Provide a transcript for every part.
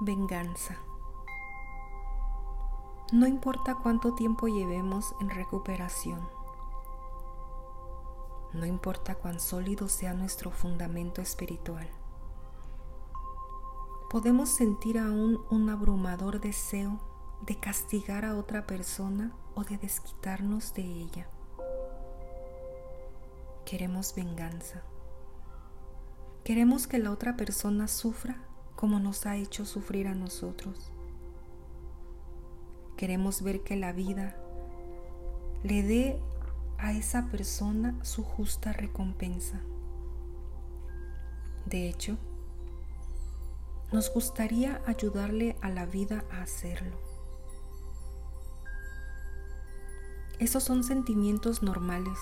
venganza. No importa cuánto tiempo llevemos en recuperación. No importa cuán sólido sea nuestro fundamento espiritual. Podemos sentir aún un abrumador deseo de castigar a otra persona o de desquitarnos de ella. Queremos venganza. Queremos que la otra persona sufra como nos ha hecho sufrir a nosotros. Queremos ver que la vida le dé a esa persona su justa recompensa. De hecho, nos gustaría ayudarle a la vida a hacerlo. Esos son sentimientos normales,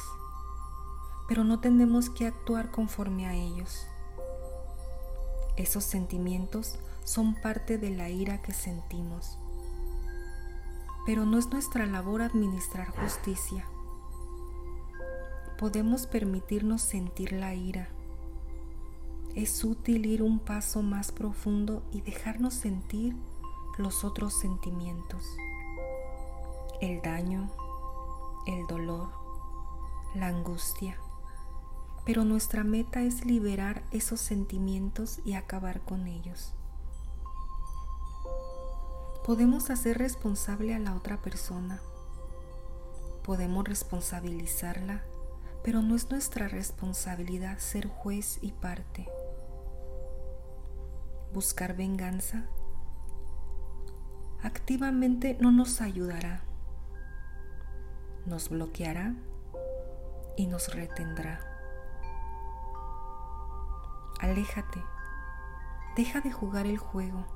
pero no tenemos que actuar conforme a ellos. Esos sentimientos son parte de la ira que sentimos, pero no es nuestra labor administrar justicia. Podemos permitirnos sentir la ira. Es útil ir un paso más profundo y dejarnos sentir los otros sentimientos. El daño, el dolor, la angustia. Pero nuestra meta es liberar esos sentimientos y acabar con ellos. Podemos hacer responsable a la otra persona. Podemos responsabilizarla, pero no es nuestra responsabilidad ser juez y parte. Buscar venganza activamente no nos ayudará nos bloqueará y nos retendrá. Aléjate, deja de jugar el juego,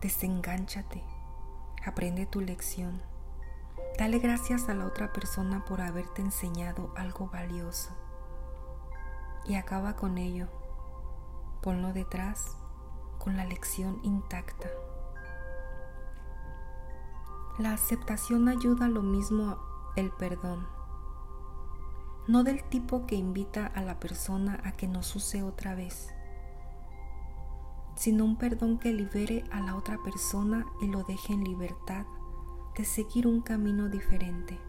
desengánchate, aprende tu lección. Dale gracias a la otra persona por haberte enseñado algo valioso y acaba con ello. Ponlo detrás con la lección intacta. La aceptación ayuda lo mismo el perdón. No del tipo que invita a la persona a que nos use otra vez, sino un perdón que libere a la otra persona y lo deje en libertad de seguir un camino diferente.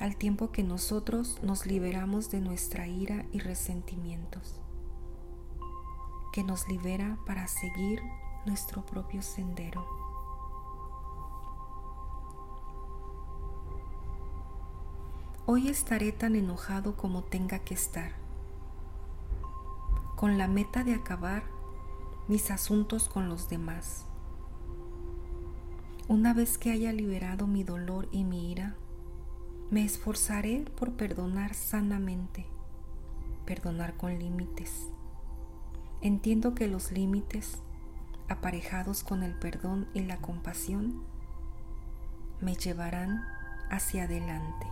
Al tiempo que nosotros nos liberamos de nuestra ira y resentimientos, que nos libera para seguir nuestro propio sendero. Hoy estaré tan enojado como tenga que estar, con la meta de acabar mis asuntos con los demás. Una vez que haya liberado mi dolor y mi ira, me esforzaré por perdonar sanamente, perdonar con límites. Entiendo que los límites, aparejados con el perdón y la compasión, me llevarán hacia adelante.